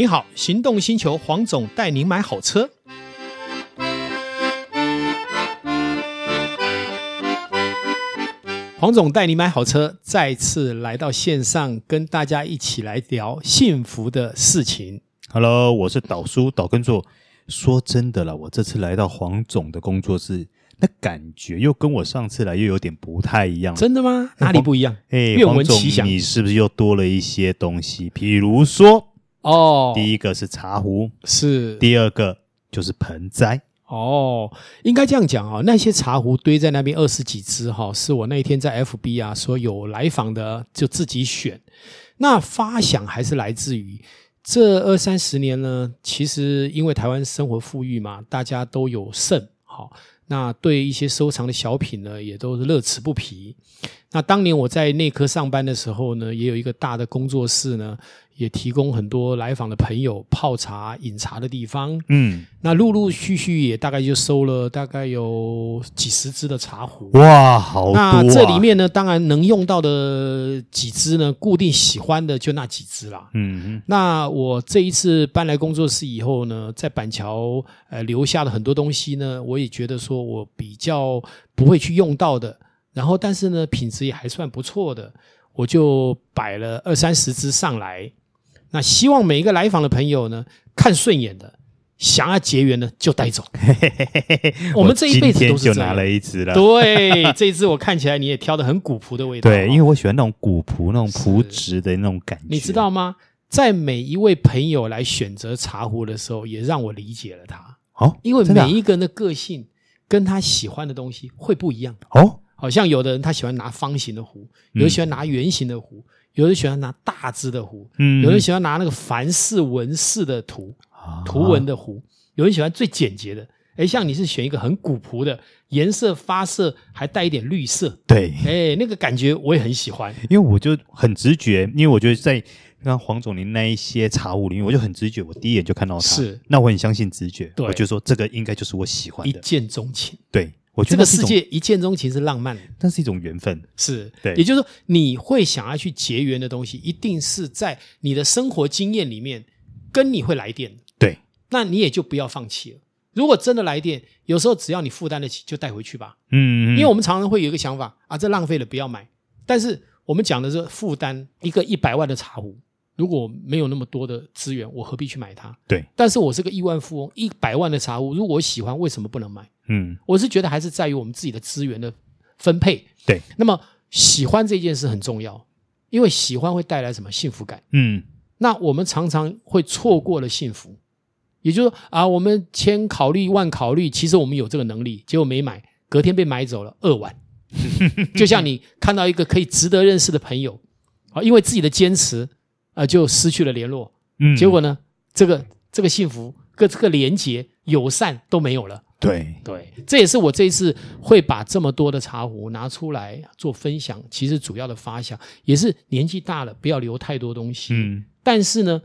你好，行动星球黄总带您买好车。黄总带你买好车，再次来到线上，跟大家一起来聊幸福的事情。Hello，我是导叔导根座。说真的了，我这次来到黄总的工作室，那感觉又跟我上次来又有点不太一样。真的吗？哪里不一样？哎，愿闻其详，你是不是又多了一些东西？比如说。哦，第一个是茶壶，是第二个就是盆栽。哦，应该这样讲哦，那些茶壶堆在那边二十几只哈，是我那一天在 FB 啊说有来访的就自己选。那发想还是来自于这二三十年呢，其实因为台湾生活富裕嘛，大家都有剩，好，那对一些收藏的小品呢，也都是乐此不疲。那当年我在内科上班的时候呢，也有一个大的工作室呢。也提供很多来访的朋友泡茶、饮茶的地方。嗯，那陆陆续续也大概就收了大概有几十只的茶壶。哇，好多啊！那这里面呢，当然能用到的几只呢，固定喜欢的就那几只啦。嗯嗯。那我这一次搬来工作室以后呢，在板桥呃留下了很多东西呢，我也觉得说我比较不会去用到的，然后但是呢品质也还算不错的，我就摆了二三十只上来。那希望每一个来访的朋友呢，看顺眼的，想要结缘的就带走。我们这一辈子都是这样。就拿了一支了。对，这一只我看起来你也挑的很古朴的味道。对，因为我喜欢那种古朴、那种朴质的那种感觉。你知道吗？在每一位朋友来选择茶壶的时候，也让我理解了他。哦，因为每一个人的个性跟他喜欢的东西会不一样。哦，好像有的人他喜欢拿方形的壶，有人喜欢拿圆形的壶。嗯有人喜欢拿大只的壶，嗯，有人喜欢拿那个繁式纹饰的图，啊、图文的壶，有人喜欢最简洁的。诶，像你是选一个很古朴的，颜色发色还带一点绿色，对，诶，那个感觉我也很喜欢。因为我就很直觉，因为我觉得在刚刚黄总您那一些茶壶里面，我就很直觉，我第一眼就看到它，是，那我很相信直觉，对，我就说这个应该就是我喜欢的，一见钟情，对。我觉得这个世界一见钟情是浪漫的，但是一种缘分，是对。也就是说，你会想要去结缘的东西，一定是在你的生活经验里面跟你会来电。对，那你也就不要放弃了。如果真的来电，有时候只要你负担得起，就带回去吧。嗯，嗯，因为我们常常会有一个想法啊，这浪费了，不要买。但是我们讲的是负担，一个一百万的茶壶，如果没有那么多的资源，我何必去买它？对。但是我是个亿万富翁，一百万的茶壶，如果我喜欢，为什么不能买？嗯，我是觉得还是在于我们自己的资源的分配。对，那么喜欢这件事很重要，因为喜欢会带来什么幸福感。嗯，那我们常常会错过了幸福，也就是说啊，我们千考虑万考虑，其实我们有这个能力，结果没买，隔天被买走了，扼腕。就像你看到一个可以值得认识的朋友，啊，因为自己的坚持，啊，就失去了联络。嗯，结果呢，这个这个幸福、各这个连结、友善都没有了。对对，这也是我这一次会把这么多的茶壶拿出来做分享。其实主要的发想也是年纪大了，不要留太多东西。嗯，但是呢，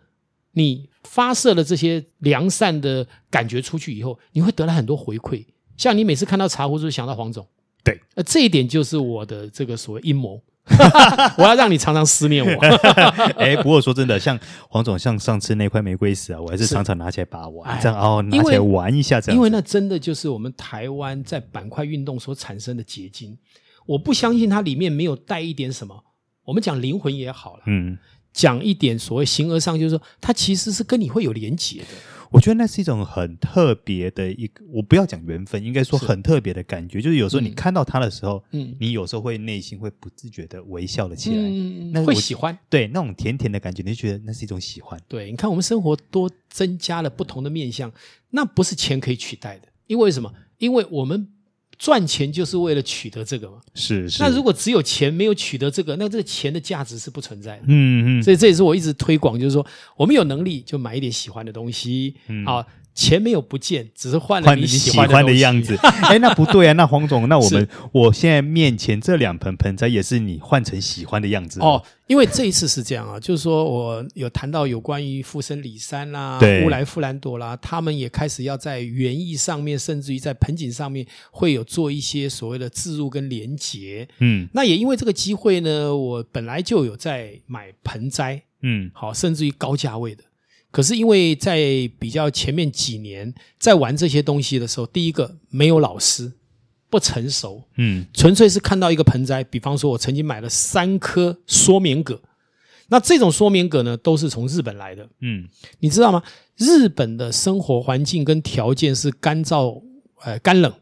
你发射了这些良善的感觉出去以后，你会得来很多回馈。像你每次看到茶壶，就想到黄总。对，呃，这一点就是我的这个所谓阴谋。我要让你常常思念我。哎，不过说真的，像黄总，像上次那块玫瑰石啊，我还是常常拿起来把玩，这样哦，拿起来玩一下这样。因为那真的就是我们台湾在板块运动所产生的结晶。我不相信它里面没有带一点什么。我们讲灵魂也好了，嗯，讲一点所谓形而上，就是说它其实是跟你会有连结的。我觉得那是一种很特别的一个，我不要讲缘分，应该说很特别的感觉。就是有时候你看到他的时候，嗯，你有时候会内心会不自觉的微笑了起来，嗯，那会喜欢，对那种甜甜的感觉，你就觉得那是一种喜欢。对，你看我们生活多增加了不同的面相，那不是钱可以取代的。因为什么？因为我们。赚钱就是为了取得这个嘛？是是。那如果只有钱没有取得这个，那这个钱的价值是不存在的。嗯嗯。所以这也是我一直推广，就是说我们有能力就买一点喜欢的东西。嗯。好。钱没有不见，只是换了你喜欢的，样子。哎，那不对啊！那黄总，那我们我现在面前这两盆盆栽也是你换成喜欢的样子哦。因为这一次是这样啊，就是说我有谈到有关于富生里山啦、乌来富兰朵啦，他们也开始要在园艺上面，甚至于在盆景上面会有做一些所谓的置入跟连结。嗯，那也因为这个机会呢，我本来就有在买盆栽。嗯，好，甚至于高价位的。可是因为在比较前面几年在玩这些东西的时候，第一个没有老师，不成熟，嗯，纯粹是看到一个盆栽，比方说我曾经买了三颗缩棉葛，那这种缩棉葛呢都是从日本来的，嗯，你知道吗？日本的生活环境跟条件是干燥，呃，干冷，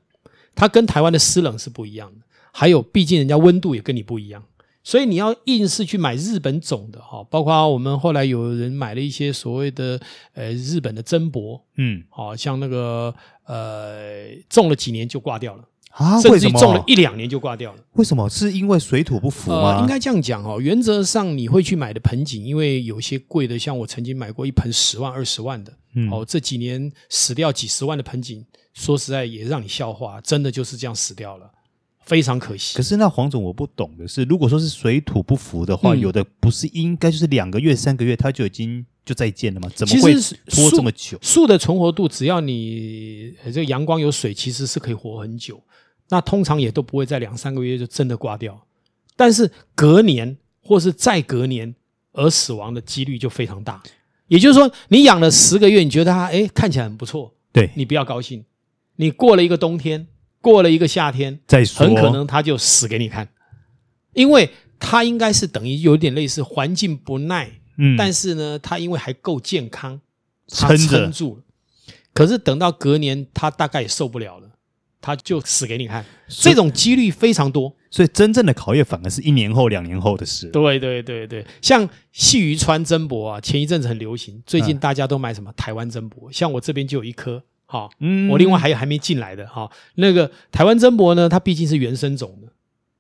它跟台湾的湿冷是不一样的，还有毕竟人家温度也跟你不一样。所以你要硬是去买日本种的哈，包括我们后来有人买了一些所谓的呃日本的珍柏，嗯，好像那个呃种了几年就挂掉了啊，甚至于种了一两年就挂掉了。为什么？是因为水土不服吗？呃、应该这样讲哦，原则上你会去买的盆景，因为有些贵的，像我曾经买过一盆十万、二十万的，嗯，哦，这几年死掉几十万的盆景，说实在也让你笑话，真的就是这样死掉了。非常可惜。可是那黄总，我不懂的是，如果说是水土不服的话，嗯、有的不是应该就是两个月、三个月，它就已经就再见了吗？怎么会拖这么久？树的存活度，只要你这个阳光有水，其实是可以活很久。那通常也都不会在两三个月就真的挂掉。但是隔年或是再隔年而死亡的几率就非常大。也就是说，你养了十个月，你觉得它哎看起来很不错，对，你不要高兴。你过了一个冬天。过了一个夏天，再说，很可能它就死给你看，因为它应该是等于有点类似环境不耐，嗯，但是呢，它因为还够健康，撑撑住了。可是等到隔年，它大概也受不了了，它就死给你看。这种几率非常多，所以真正的考验反而是一年后、两年后的事。对对对对，像细鱼川真柏啊，前一阵子很流行，最近大家都买什么台湾真柏，像我这边就有一颗。好，嗯，我另外还有还没进来的哈，那个台湾真柏呢，它毕竟是原生种的，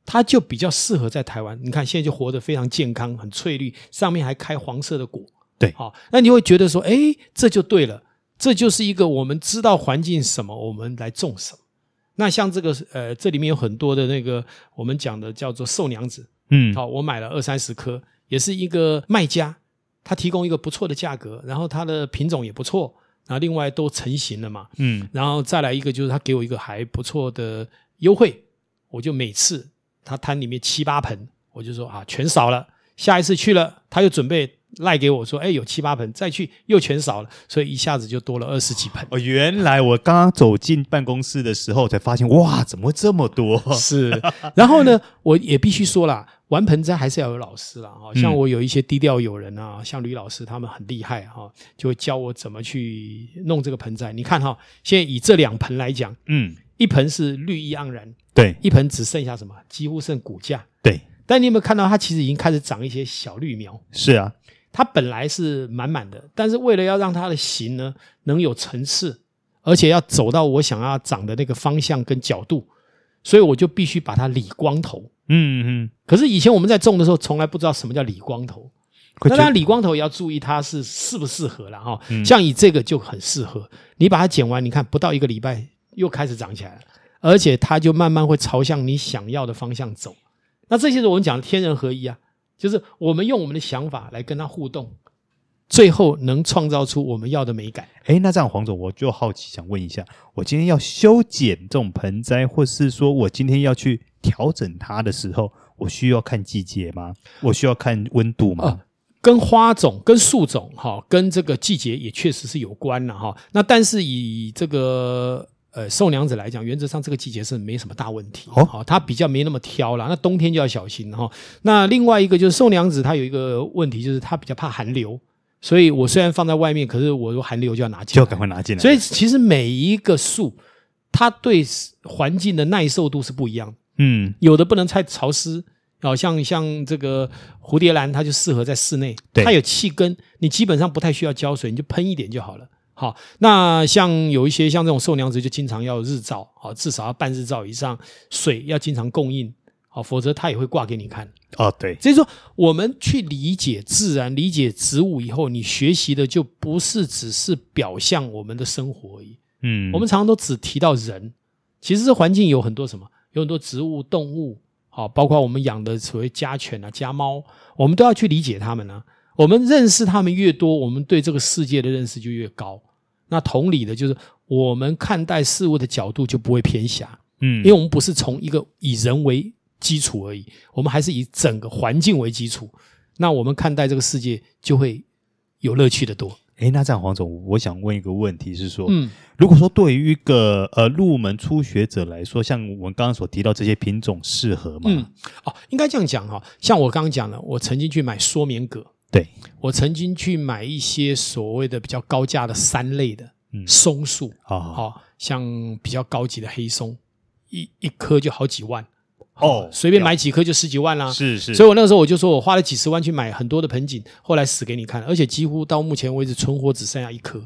它就比较适合在台湾。你看现在就活得非常健康，很翠绿，上面还开黄色的果。对，好，那你会觉得说，哎，这就对了，这就是一个我们知道环境什么，我们来种什么。那像这个，呃，这里面有很多的那个我们讲的叫做寿娘子，嗯，好，我买了二三十颗，也是一个卖家，他提供一个不错的价格，然后它的品种也不错。然后另外都成型了嘛，嗯，然后再来一个就是他给我一个还不错的优惠，我就每次他摊里面七八盆，我就说啊全少了，下一次去了他又准备赖给我说，哎有七八盆，再去又全少了，所以一下子就多了二十几盆。哦，原来我刚刚走进办公室的时候才发现，哇，怎么会这么多？是，然后呢，我也必须说啦。玩盆栽还是要有老师啦，哈，像我有一些低调友人啊，嗯、像吕老师他们很厉害哈，就会教我怎么去弄这个盆栽。你看哈，现在以这两盆来讲，嗯，一盆是绿意盎然，对，一盆只剩下什么？几乎剩骨架，对。但你有没有看到它其实已经开始长一些小绿苗？是啊，它本来是满满的，但是为了要让它的形呢能有层次，而且要走到我想要长的那个方向跟角度，所以我就必须把它理光头。嗯嗯，可是以前我们在种的时候，从来不知道什么叫理光头。那当然，理光头也要注意它是适不适合了哈。像以这个就很适合，你把它剪完，你看不到一个礼拜又开始长起来了，而且它就慢慢会朝向你想要的方向走。那这些是我们讲的天人合一啊，就是我们用我们的想法来跟它互动。最后能创造出我们要的美感。哎，那这样黄总，我就好奇想问一下，我今天要修剪这种盆栽，或是说我今天要去调整它的时候，我需要看季节吗？我需要看温度吗？啊，跟花种、跟树种，哈，跟这个季节也确实是有关的哈。那但是以这个呃寿娘子来讲，原则上这个季节是没什么大问题哦，好，它比较没那么挑啦。那冬天就要小心哈。那另外一个就是寿娘子，它有一个问题，就是它比较怕寒流。所以我虽然放在外面，可是我说寒流就要拿进来，就赶快拿进来。所以其实每一个树，它对环境的耐受度是不一样。嗯，有的不能太潮湿，好像像这个蝴蝶兰，它就适合在室内，它有气根，你基本上不太需要浇水，你就喷一点就好了。好，那像有一些像这种寿娘子，就经常要日照，好，至少要半日照以上，水要经常供应。好，否则它也会挂给你看。哦，对，所以说我们去理解自然、理解植物以后，你学习的就不是只是表象我们的生活而已。嗯，我们常常都只提到人，其实这环境有很多什么，有很多植物、动物，好，包括我们养的所谓家犬啊、家猫，我们都要去理解它们呢、啊。我们认识它们越多，我们对这个世界的认识就越高。那同理的，就是我们看待事物的角度就不会偏狭。嗯，因为我们不是从一个以人为基础而已，我们还是以整个环境为基础，那我们看待这个世界就会有乐趣的多。哎，那这样黄总，我想问一个问题是说，嗯，如果说对于一个呃入门初学者来说，像我们刚刚所提到这些品种适合吗？嗯，哦，应该这样讲哈，像我刚刚讲的，我曾经去买说棉葛，对，我曾经去买一些所谓的比较高价的三类的松树，啊、嗯，好、哦，像比较高级的黑松，一一棵就好几万。哦，随便买几颗就十几万啦，是是，所以我那个时候我就说我花了几十万去买很多的盆景，后来死给你看，而且几乎到目前为止存活只剩下一颗，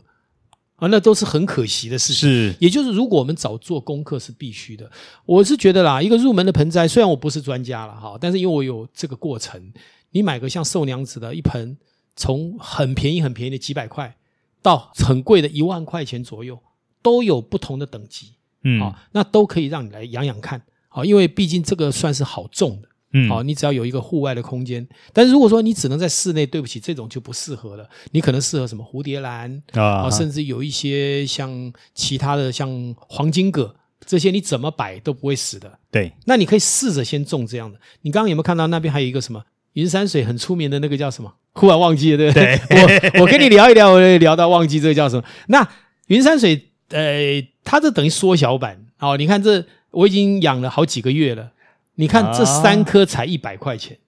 啊，那都是很可惜的事情。是，也就是如果我们早做功课是必须的。我是觉得啦，一个入门的盆栽，虽然我不是专家了哈，但是因为我有这个过程，你买个像寿娘子的一盆，从很便宜很便宜的几百块，到很贵的一万块钱左右，都有不同的等级，嗯，啊，那都可以让你来养养看。好，因为毕竟这个算是好种的，嗯，好，你只要有一个户外的空间。但是如果说你只能在室内，对不起，这种就不适合了。你可能适合什么蝴蝶兰啊，甚至有一些像其他的像黄金葛这些，你怎么摆都不会死的。对，那你可以试着先种这样的。你刚刚有没有看到那边还有一个什么云山水很出名的那个叫什么？忽然忘记了，对不对？对我我跟你聊一聊，我聊到忘记这个叫什么？那云山水，呃，它这等于缩小版。好，你看这。我已经养了好几个月了，你看这三颗才一百块钱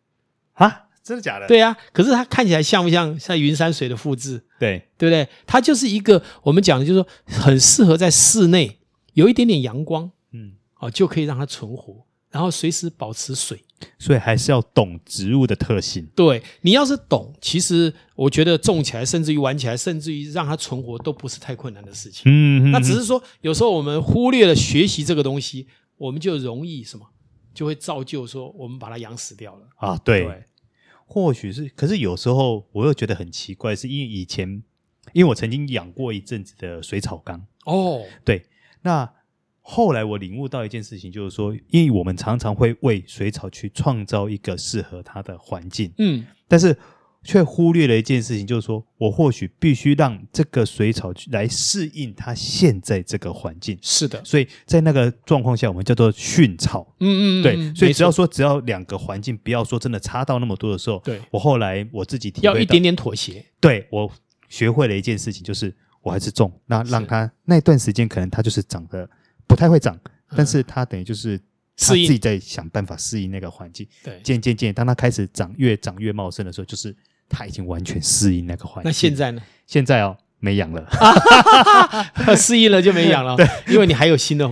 啊？真的假的？对啊，可是它看起来像不像像云山水的复制？对，对不对？它就是一个我们讲的，就是说很适合在室内有一点点阳光，嗯，哦，就可以让它存活，然后随时保持水。所以还是要懂植物的特性。对，你要是懂，其实我觉得种起来，甚至于玩起来，甚至于让它存活，都不是太困难的事情。嗯，那只是说有时候我们忽略了学习这个东西，我们就容易什么，就会造就说我们把它养死掉了啊。对，对，或许是，可是有时候我又觉得很奇怪，是因为以前，因为我曾经养过一阵子的水草缸。哦，对，那。后来我领悟到一件事情，就是说，因为我们常常会为水草去创造一个适合它的环境，嗯，但是却忽略了一件事情，就是说我或许必须让这个水草来适应它现在这个环境。是的，所以在那个状况下，我们叫做驯草。嗯嗯，对，所以只要说只要两个环境不要说真的差到那么多的时候，对，我后来我自己体会到要一点点妥协。对，我学会了一件事情，就是我还是种，那让它那段时间可能它就是长得。不太会长，但是它等于就是他自己在想办法适应那个环境。对，渐渐渐，当它开始长越长越茂盛的时候，就是它已经完全适应那个环境。那现在呢？现在哦，没养了，适应了就没养了。对，因为你还有新的。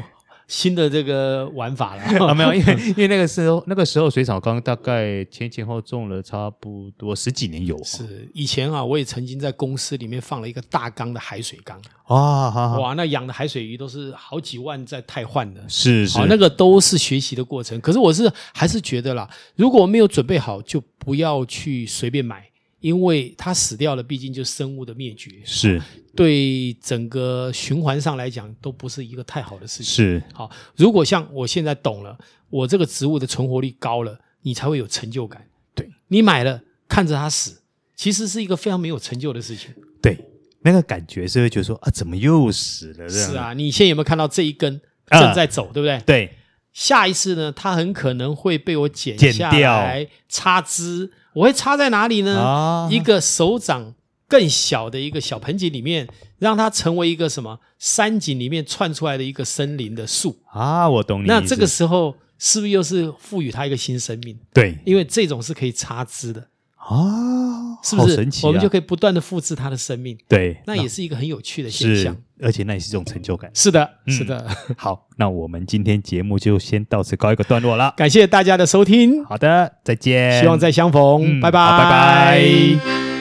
新的这个玩法了 啊，没有，因为因为那个时候那个时候水草缸大概前前后种了差不多十几年有。是以前啊，我也曾经在公司里面放了一个大缸的海水缸啊，哇，那养的海水鱼都是好几万在汰换的，是是，那个都是学习的过程。可是我是还是觉得啦，如果没有准备好，就不要去随便买。因为它死掉了，毕竟就生物的灭绝，是对整个循环上来讲都不是一个太好的事情。是好，如果像我现在懂了，我这个植物的存活率高了，你才会有成就感。对，你买了看着它死，其实是一个非常没有成就的事情。对，那个感觉是会觉得说啊，怎么又死了？是啊，你现在有没有看到这一根正在走，啊、对不对？对，下一次呢，它很可能会被我剪下来插枝。我会插在哪里呢？啊、一个手掌更小的一个小盆景里面，让它成为一个什么山景里面窜出来的一个森林的树啊！我懂你。那这个时候是不是又是赋予它一个新生命？对，因为这种是可以插枝的。啊，是不是？神奇啊、我们就可以不断的复制他的生命。对，那也是一个很有趣的现象，而且那也是一种成就感。是的，是的。嗯、好，那我们今天节目就先到此告一个段落了。感谢大家的收听。好的，再见。希望再相逢。嗯、拜拜，拜拜。